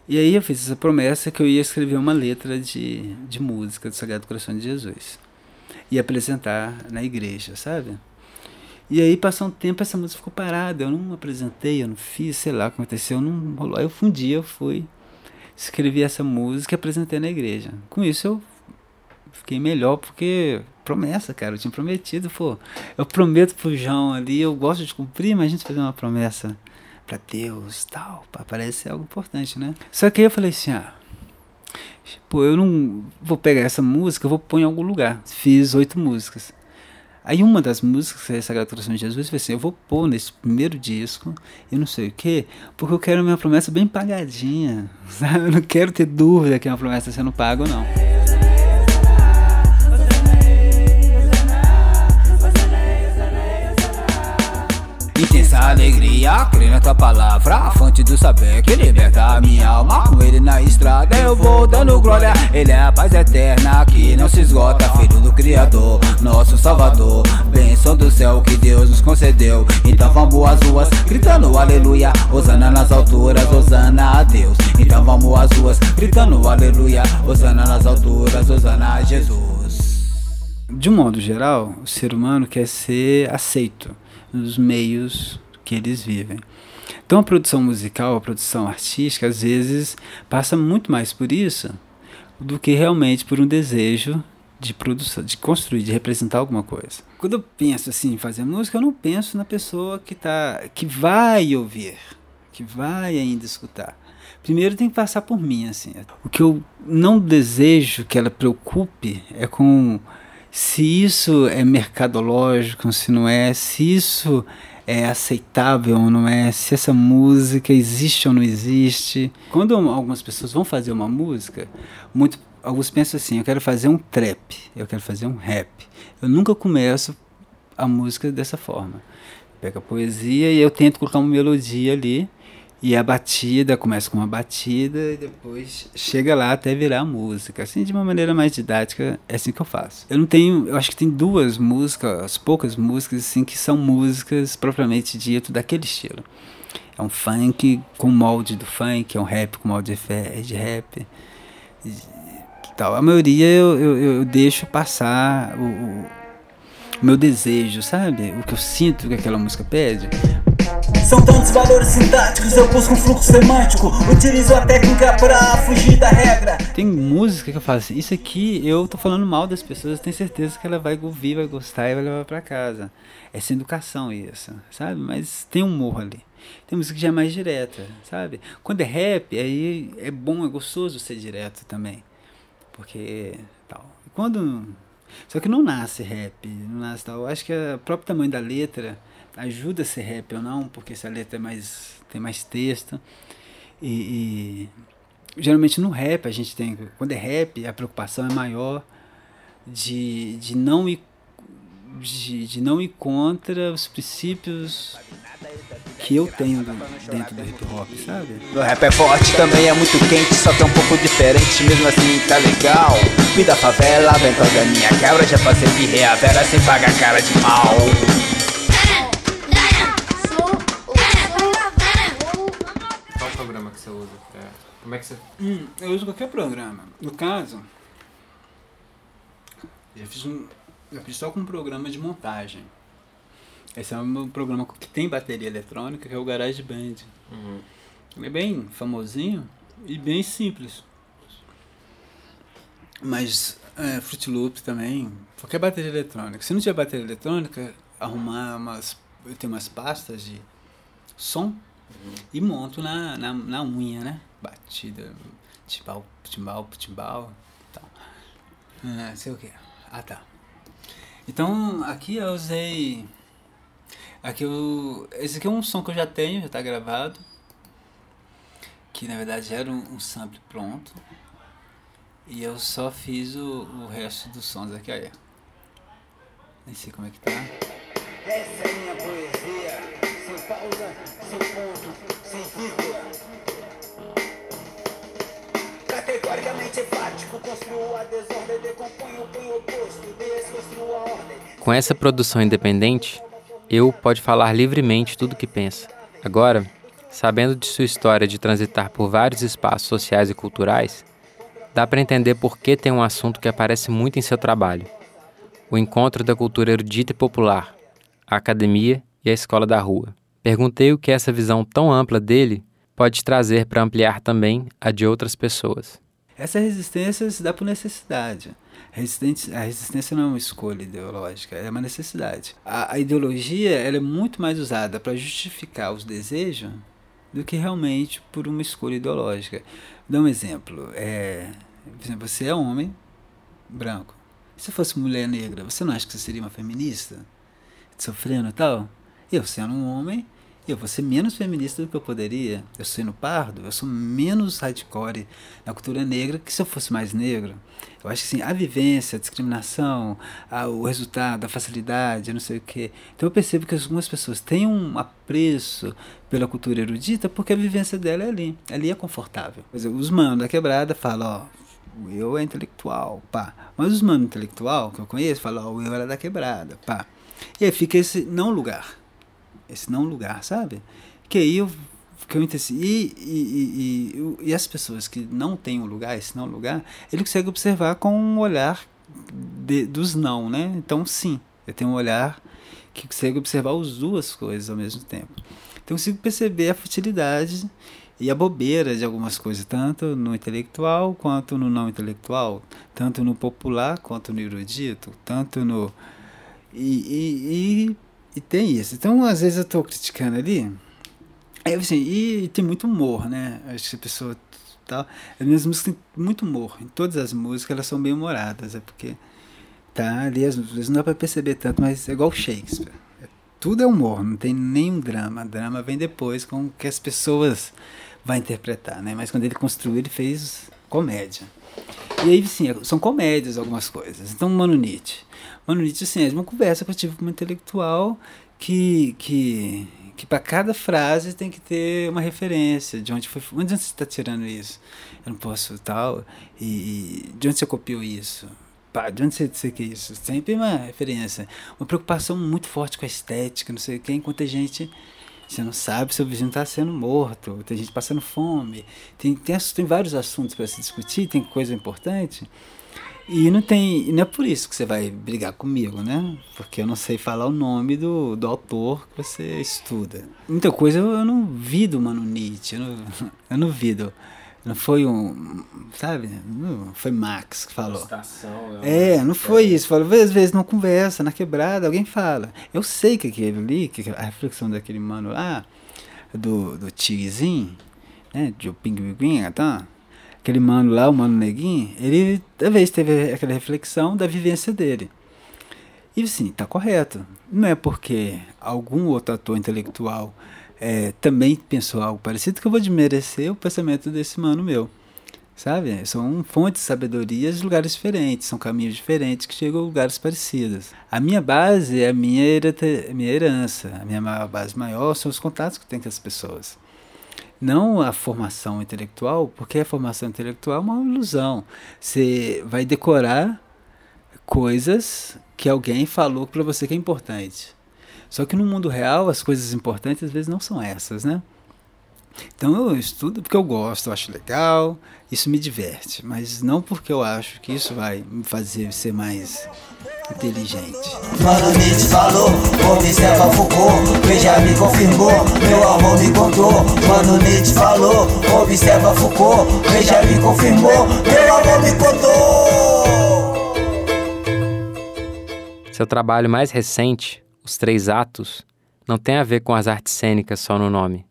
E aí eu fiz essa promessa que eu ia escrever uma letra de, de música do Sagrado Coração de Jesus e apresentar na igreja, sabe? E aí passou um tempo, essa música ficou parada, eu não apresentei, eu não fiz, sei lá o que aconteceu, não rolou. Aí um dia eu fui, escrevi essa música e apresentei na igreja. Com isso eu fiquei melhor, porque promessa, cara, eu tinha prometido, pô, eu prometo pro João ali, eu gosto de cumprir, mas a gente fazer uma promessa para Deus, tal, parece algo importante, né? Só que aí eu falei assim, ah, Pô, eu não vou pegar essa música, eu vou pôr em algum lugar. Fiz oito músicas. Aí uma das músicas que é de Jesus foi assim, eu vou pôr nesse primeiro disco, e não sei o quê, porque eu quero minha promessa bem pagadinha, sabe? Eu não quero ter dúvida que é uma promessa sendo paga ou não. Intensa alegria, crer na tua palavra, fonte do saber que liberta a minha alma. Com ele na estrada eu vou dando glória. Ele é a paz eterna que não se esgota, filho do Criador, nosso Salvador. Bênção do céu que Deus nos concedeu. Então vamos às ruas gritando aleluia, Osana nas alturas, Osana a Deus. Então vamos às ruas gritando aleluia, Osana nas alturas, Osana a Jesus. De um modo geral, o ser humano quer ser aceito nos meios que eles vivem. Então a produção musical, a produção artística, às vezes passa muito mais por isso do que realmente por um desejo de produção, de construir, de representar alguma coisa. Quando eu penso assim em fazer música, eu não penso na pessoa que tá, que vai ouvir, que vai ainda escutar. Primeiro tem que passar por mim assim. O que eu não desejo que ela preocupe é com se isso é mercadológico, se não é, se isso é aceitável ou não é, se essa música existe ou não existe. Quando algumas pessoas vão fazer uma música, muito, alguns pensam assim: eu quero fazer um trap, eu quero fazer um rap. Eu nunca começo a música dessa forma. Pego a poesia e eu tento colocar uma melodia ali e a batida começa com uma batida e depois chega lá até virar música. Assim, de uma maneira mais didática, é assim que eu faço. Eu não tenho, eu acho que tem duas músicas, poucas músicas assim que são músicas propriamente dito daquele estilo. É um funk com molde do funk, é um rap com molde de rap. E, tal. A maioria eu, eu, eu deixo passar o, o meu desejo, sabe? O que eu sinto que aquela música pede. São tantos valores sintáticos, eu busco um fluxo semântico. Utilizo a técnica pra fugir da regra. Tem música que eu falo assim, isso aqui eu tô falando mal das pessoas, tenho certeza que ela vai ouvir, vai gostar e vai levar pra casa. É sem educação isso, sabe? Mas tem humor ali. Tem música que já é mais direta, sabe? Quando é rap, aí é bom, é gostoso ser direto também. Porque tal. Quando só que não nasce rap, não nasce tal. Eu acho que o próprio tamanho da letra ajuda a ser rap ou não, porque essa letra é mais, tem mais texto. E, e, geralmente no rap a gente tem, quando é rap, a preocupação é maior de, de não ir de, de não ir contra os princípios que eu tenho dentro do hip hop, sabe? Meu rap é forte, também é muito quente, só que é um pouco diferente, mesmo assim tá legal. Fui da favela, vem toda minha quebra, já passei pirreia vera sem pagar cara de mal. Usa? É, como é que você. Hum, eu uso qualquer programa. No caso, já fiz um. Já fiz só com um programa de montagem. Esse é um programa que tem bateria eletrônica, que é o GarageBand. Uhum. Ele é bem famosinho e bem simples. Mas é, Fruit Loops também, qualquer bateria eletrônica. Se não tiver bateria eletrônica, arrumar umas. Eu tenho umas pastas de som. E monto na, na, na unha, né? Batida, timbal, timbal, timbal tal. É, sei o que. Ah tá. Então aqui eu usei Aqui eu, esse aqui é um som que eu já tenho, já está gravado. Que na verdade era um, um sample pronto. E eu só fiz o, o resto dos sons aqui, aí. Nem sei como é que tá. Essa é minha poesia, sem pausa, sem ponto, sem vírgula. Com essa produção independente, eu pode falar livremente tudo o que pensa. Agora, sabendo de sua história de transitar por vários espaços sociais e culturais, dá para entender por que tem um assunto que aparece muito em seu trabalho: o encontro da cultura erudita e popular, a academia e a escola da rua. Perguntei o que essa visão tão ampla dele pode trazer para ampliar também a de outras pessoas. Essa resistência se dá por necessidade. A resistência, não é uma escolha ideológica, é uma necessidade. A, a ideologia ela é muito mais usada para justificar os desejos do que realmente por uma escolha ideológica. Dá um exemplo. É, você é homem branco. Se fosse mulher negra, você não acha que você seria uma feminista? Sofrendo e tal? Eu sendo um homem, eu vou ser menos feminista do que eu poderia. Eu sendo pardo, eu sou menos hardcore na cultura negra que se eu fosse mais negro. Eu acho que assim, a vivência, a discriminação, a, o resultado, a facilidade, não sei o quê. Então eu percebo que algumas pessoas têm um apreço pela cultura erudita porque a vivência dela é ali. Ali é confortável. Exemplo, os manos da quebrada falam, ó, o eu é intelectual, pá. Mas os manos intelectual que eu conheço falam, ó, o eu era da quebrada, pá. E aí fica esse não lugar esse não lugar, sabe? Que aí eu que eu entendi, e, e, e, e, as pessoas que não têm um lugar, esse não lugar, ele consegue observar com um olhar de, dos não, né? Então, sim, eu tenho um olhar que consegue observar as duas coisas ao mesmo tempo. Então, eu consigo perceber a futilidade e a bobeira de algumas coisas, tanto no intelectual quanto no não intelectual, tanto no popular quanto no erudito, tanto no. e, e e tem isso. Então, às vezes eu estou criticando ali. Aí, assim, e, e, tem muito humor, né? Acho que a pessoa. Tal, as minhas músicas têm muito humor. Em todas as músicas elas são bem humoradas. É porque. Tá ali, às vezes não dá para perceber tanto, mas é igual Shakespeare. É, tudo é humor, não tem nenhum drama. Drama vem depois com o que as pessoas vão interpretar, né? Mas quando ele construiu, ele fez comédia. E aí, sim, são comédias algumas coisas. Então, Mano Nietzsche. Mano Nietzsche, assim, é uma conversa que eu tive com uma intelectual que, que, que para cada frase tem que ter uma referência. De onde foi. Onde você está tirando isso? Eu não posso tal. E, e de onde você copiou isso? Pá, de onde você, você que isso? Sempre uma referência. Uma preocupação muito forte com a estética, não sei o que, enquanto a gente você não sabe se o vizinho está sendo morto, tem gente passando fome, tem, tem, tem vários assuntos para se discutir, tem coisa importante. E não tem. Não é por isso que você vai brigar comigo, né? Porque eu não sei falar o nome do, do autor que você estuda. Muita coisa eu, eu não vi do Mano Nietzsche, eu não, eu não vi do. Não foi um. Sabe? Não foi Max que falou. Estação, é, não foi isso. Falou, às vezes não conversa, na quebrada, alguém fala. Eu sei que aquele ali, que a reflexão daquele mano lá, do, do Tigrezinho, né? De Ping Ping, tá? Aquele mano lá, o mano neguinho, ele talvez teve aquela reflexão da vivência dele. E sim, tá correto. Não é porque algum outro ator intelectual é, também pensou algo parecido que eu vou desmerecer o pensamento desse mano meu. Sabe? São fontes de sabedoria de lugares diferentes, são caminhos diferentes que chegam a lugares parecidos. A minha base é a minha, minha herança, a minha base maior são os contatos que eu tenho com as pessoas não a formação intelectual, porque a formação intelectual é uma ilusão. Você vai decorar coisas que alguém falou para você que é importante. Só que no mundo real, as coisas importantes às vezes não são essas, né? Então eu estudo porque eu gosto, eu acho legal, isso me diverte, mas não porque eu acho que isso vai me fazer ser mais inteligente. Mano Nietzsche falou, observa Foucault, veja me confirmou, meu amor me contou. Mano Nietzsche falou, observa Foucault, veja me confirmou, meu amor me contou. Seu trabalho mais recente, Os Três Atos, não tem a ver com as artes cênicas só no nome.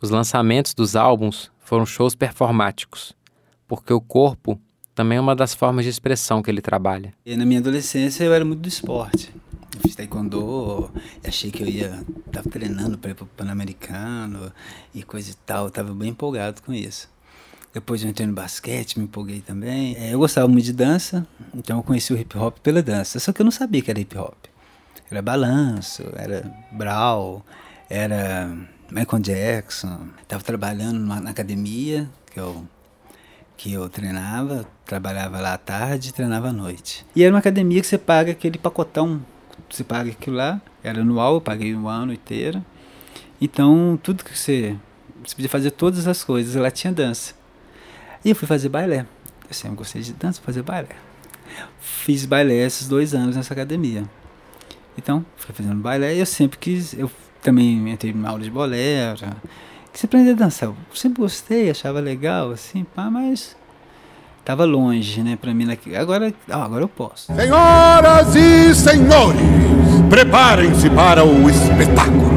Os lançamentos dos álbuns foram shows performáticos, porque o corpo também é uma das formas de expressão que ele trabalha. Na minha adolescência eu era muito do esporte. Eu fiz taekwondo, achei que eu ia estar treinando para ir para o Pan-Americano e coisa e tal. Eu estava bem empolgado com isso. Depois eu entrei no basquete, me empolguei também. É, eu gostava muito de dança, então eu conheci o hip hop pela dança. Só que eu não sabia que era hip hop. Era balanço, era brawl, era Michael Jackson. Estava trabalhando na academia, que eu que eu treinava, trabalhava lá à tarde e treinava à noite. E era uma academia que você paga aquele pacotão, você paga aquilo lá, era anual, eu paguei um ano inteiro. Então, tudo que você, você podia fazer todas as coisas, lá tinha dança. E eu fui fazer balé. Eu sempre gostei de dança, fazer balé. Fiz balé esses dois anos nessa academia. Então, fui fazendo balé e eu sempre quis, eu também entrei em aula de bolero, que você aprender a dançar. Eu sempre gostei, achava legal, assim, pá, mas tava longe, né, pra mim. Agora, ah, agora eu posso. Senhoras e senhores, preparem-se para o espetáculo.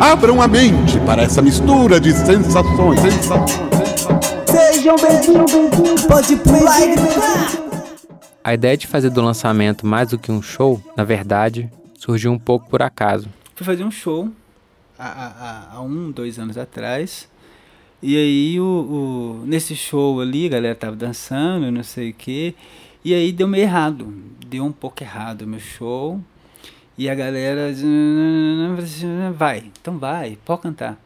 Abram a mente para essa mistura de sensações. sensações, sensações. Sejam bem-vindos, bem pode pular e A ideia de fazer do lançamento mais do que um show, na verdade, surgiu um pouco por acaso. Fui fazer um show há, há, um, dois anos atrás. E aí, o, o, nesse show ali, a galera tava dançando, não sei o quê. E aí deu meio errado. Deu um pouco errado meu show. E a galera. Vai, então vai, pode cantar.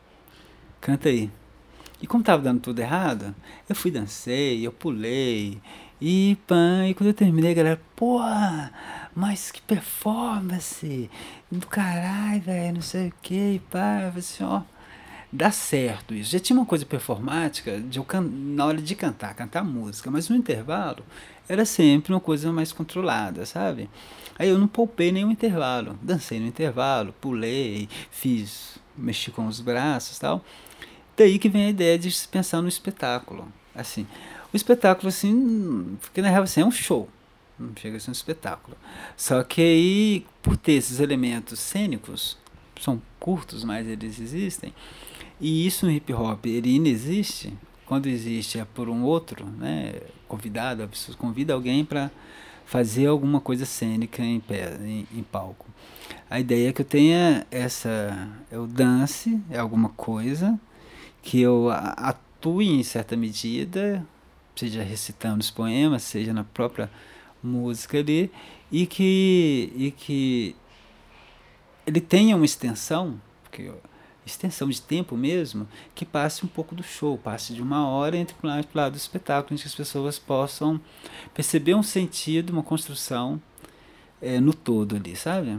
Canta aí. E como tava dando tudo errado, eu fui dancei, eu pulei. E pã, e quando eu terminei, a galera, porra, mas que performance do caralho, velho, não sei o que, pá, assim, ó, dá certo isso. Já tinha uma coisa performática de eu na hora de cantar, cantar música, mas no intervalo era sempre uma coisa mais controlada, sabe? Aí eu não poupei nenhum intervalo, dancei no intervalo, pulei, fiz, mexi com os braços tal. Daí que vem a ideia de se pensar no espetáculo, assim. O espetáculo, assim, porque na real assim, é um show, não chega a ser um espetáculo. Só que aí, por ter esses elementos cênicos, são curtos, mas eles existem, e isso no hip hop, ele inexiste, quando existe é por um outro, né, convidado, a pessoa convida alguém para fazer alguma coisa cênica em, pé, em, em, palco. A ideia é que eu tenha essa, eu dance, é alguma coisa, que eu atue em certa medida, seja recitando os poemas, seja na própria música ali e que, e que ele tenha uma extensão, porque extensão de tempo mesmo, que passe um pouco do show, passe de uma hora entre um lado lado do espetáculo, em que as pessoas possam perceber um sentido, uma construção é, no todo ali, sabe?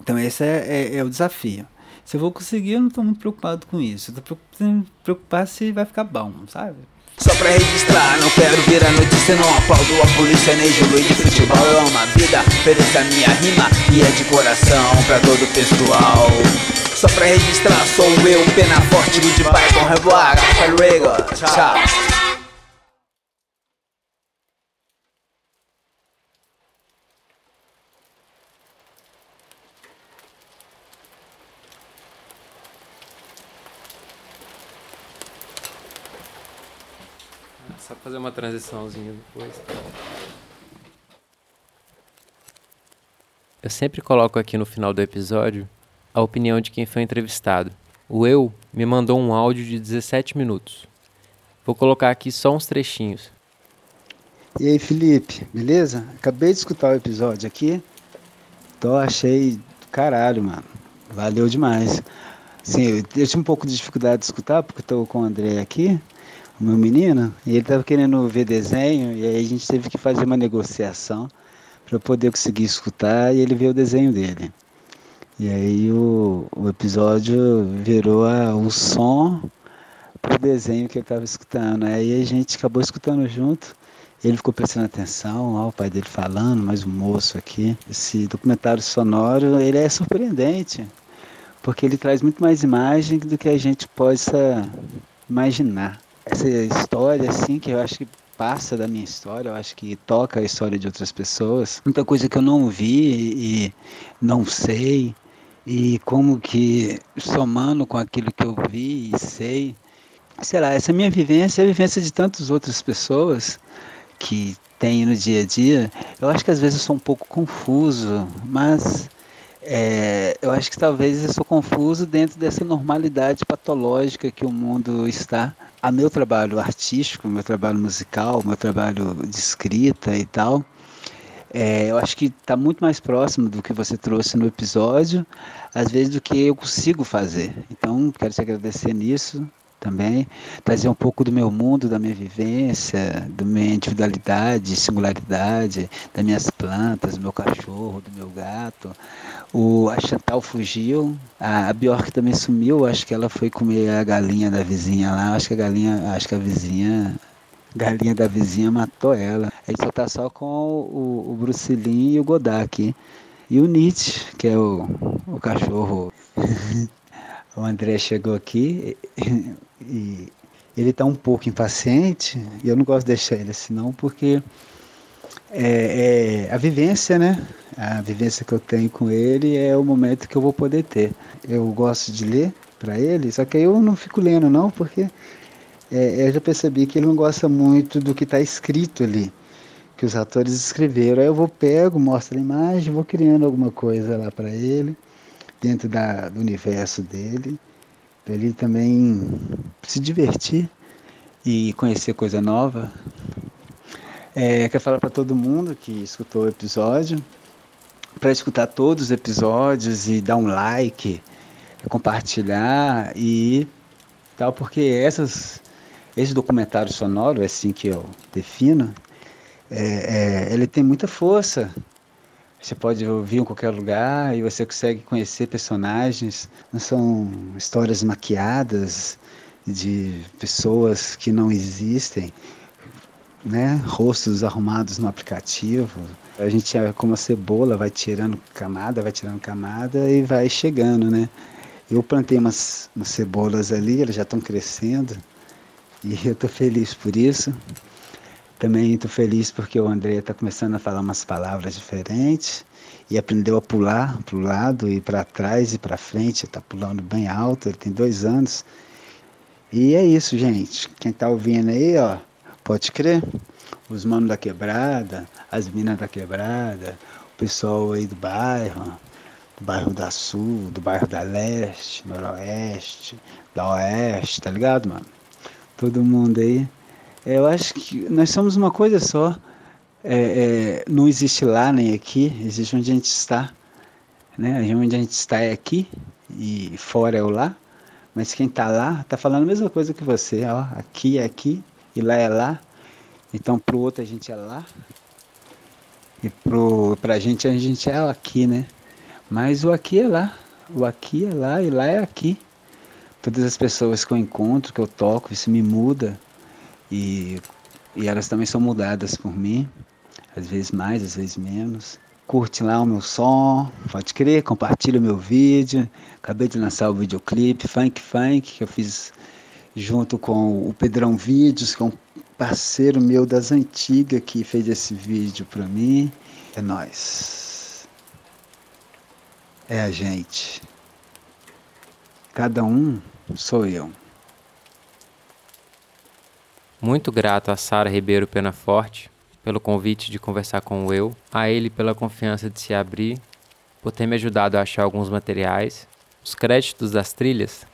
Então esse é, é, é, o desafio. Se eu vou conseguir, eu não estou muito preocupado com isso. Estou preocupado se vai ficar bom, sabe? Só pra registrar, não quero ver a notícia, não aplaudo a polícia nem jogo de futebol. Eu amo a vida, ofereço a minha rima e é de coração pra todo o pessoal. Só pra registrar, sou eu, pena forte, goodbye, com revoar, hasta tchau. Só fazer uma transiçãozinha depois. Eu sempre coloco aqui no final do episódio a opinião de quem foi entrevistado. O Eu me mandou um áudio de 17 minutos. Vou colocar aqui só uns trechinhos. E aí, Felipe, beleza? Acabei de escutar o episódio aqui. Então achei caralho, mano. Valeu demais. Sim, eu, eu tinha um pouco de dificuldade de escutar porque estou com o André aqui meu menino, e ele estava querendo ver desenho, e aí a gente teve que fazer uma negociação para poder conseguir escutar e ele ver o desenho dele. E aí o, o episódio virou a, o som pro desenho que ele estava escutando. Aí a gente acabou escutando junto. Ele ficou prestando atenção, ó, o pai dele falando, mais um moço aqui. Esse documentário sonoro, ele é surpreendente, porque ele traz muito mais imagem do que a gente possa imaginar essa história, assim, que eu acho que passa da minha história, eu acho que toca a história de outras pessoas. Muita coisa que eu não vi e não sei, e como que somando com aquilo que eu vi e sei, sei lá, essa minha vivência é a vivência de tantas outras pessoas que tem no dia a dia. Eu acho que às vezes eu sou um pouco confuso, mas é, eu acho que talvez eu sou confuso dentro dessa normalidade patológica que o mundo está a meu trabalho artístico, meu trabalho musical, meu trabalho de escrita e tal, é, eu acho que está muito mais próximo do que você trouxe no episódio, às vezes do que eu consigo fazer. Então, quero te agradecer nisso também, trazer um pouco do meu mundo, da minha vivência, da minha individualidade, singularidade, das minhas plantas, do meu cachorro, do meu gato. O, a Chantal fugiu, a, a Bjork também sumiu, acho que ela foi comer a galinha da vizinha lá, acho que a galinha, acho que a vizinha galinha da vizinha matou ela. Aí só tá só com o, o Bruce Lee e o Godard aqui. E o Nietzsche, que é o, o cachorro. o André chegou aqui e ele está um pouco impaciente e eu não gosto de deixar ele assim não, porque é, é, a vivência, né? A vivência que eu tenho com ele é o momento que eu vou poder ter. Eu gosto de ler para ele, só que eu não fico lendo não, porque é, eu já percebi que ele não gosta muito do que está escrito ali, que os atores escreveram. Aí eu vou pego, mostro a imagem, vou criando alguma coisa lá para ele, dentro da, do universo dele para ele também se divertir e conhecer coisa nova. É, quero falar para todo mundo que escutou o episódio, para escutar todos os episódios e dar um like, compartilhar e tal, porque essas, esse documentário sonoro, é assim que eu defino, é, é, ele tem muita força você pode ouvir em qualquer lugar e você consegue conhecer personagens. Não são histórias maquiadas de pessoas que não existem, né? Rostos arrumados no aplicativo. A gente é como a cebola, vai tirando camada, vai tirando camada e vai chegando, né? Eu plantei umas, umas cebolas ali, elas já estão crescendo e eu estou feliz por isso. Também estou feliz porque o André está começando a falar umas palavras diferentes e aprendeu a pular para o lado e para trás e para frente. Está pulando bem alto, ele tem dois anos. E é isso, gente. Quem está ouvindo aí, ó, pode crer. Os manos da quebrada, as minas da quebrada, o pessoal aí do bairro, do bairro da Sul, do bairro da Leste, Noroeste, da Oeste, tá ligado, mano? Todo mundo aí eu acho que nós somos uma coisa só. É, é, não existe lá nem aqui, existe onde a gente está. Né? Onde a gente está é aqui e fora é o lá. Mas quem está lá está falando a mesma coisa que você. Ó, aqui é aqui e lá é lá. Então para o outro a gente é lá. E para a gente a gente é aqui, né? Mas o aqui é lá. O aqui é lá e lá é aqui. Todas as pessoas que eu encontro, que eu toco, isso me muda E, e elas também são mudadas por mim, às vezes mais, às vezes menos. Curte lá o meu som, pode crer, compartilha o meu vídeo. Acabei de lançar o videoclipe Funk Funk, que eu fiz junto com o Pedrão Vídeos, que é um parceiro meu das antigas que fez esse vídeo para mim. É nós. É a gente. Cada um sou eu. Muito grato a Sara Ribeiro Penaforte pelo convite de conversar com o eu, a ele pela confiança de se abrir, por ter me ajudado a achar alguns materiais. Os créditos das trilhas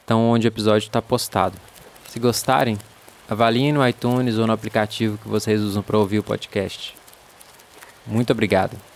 estão onde o episódio está postado. Se gostarem, avaliem no iTunes ou no aplicativo que vocês usam para ouvir o podcast. Muito obrigado.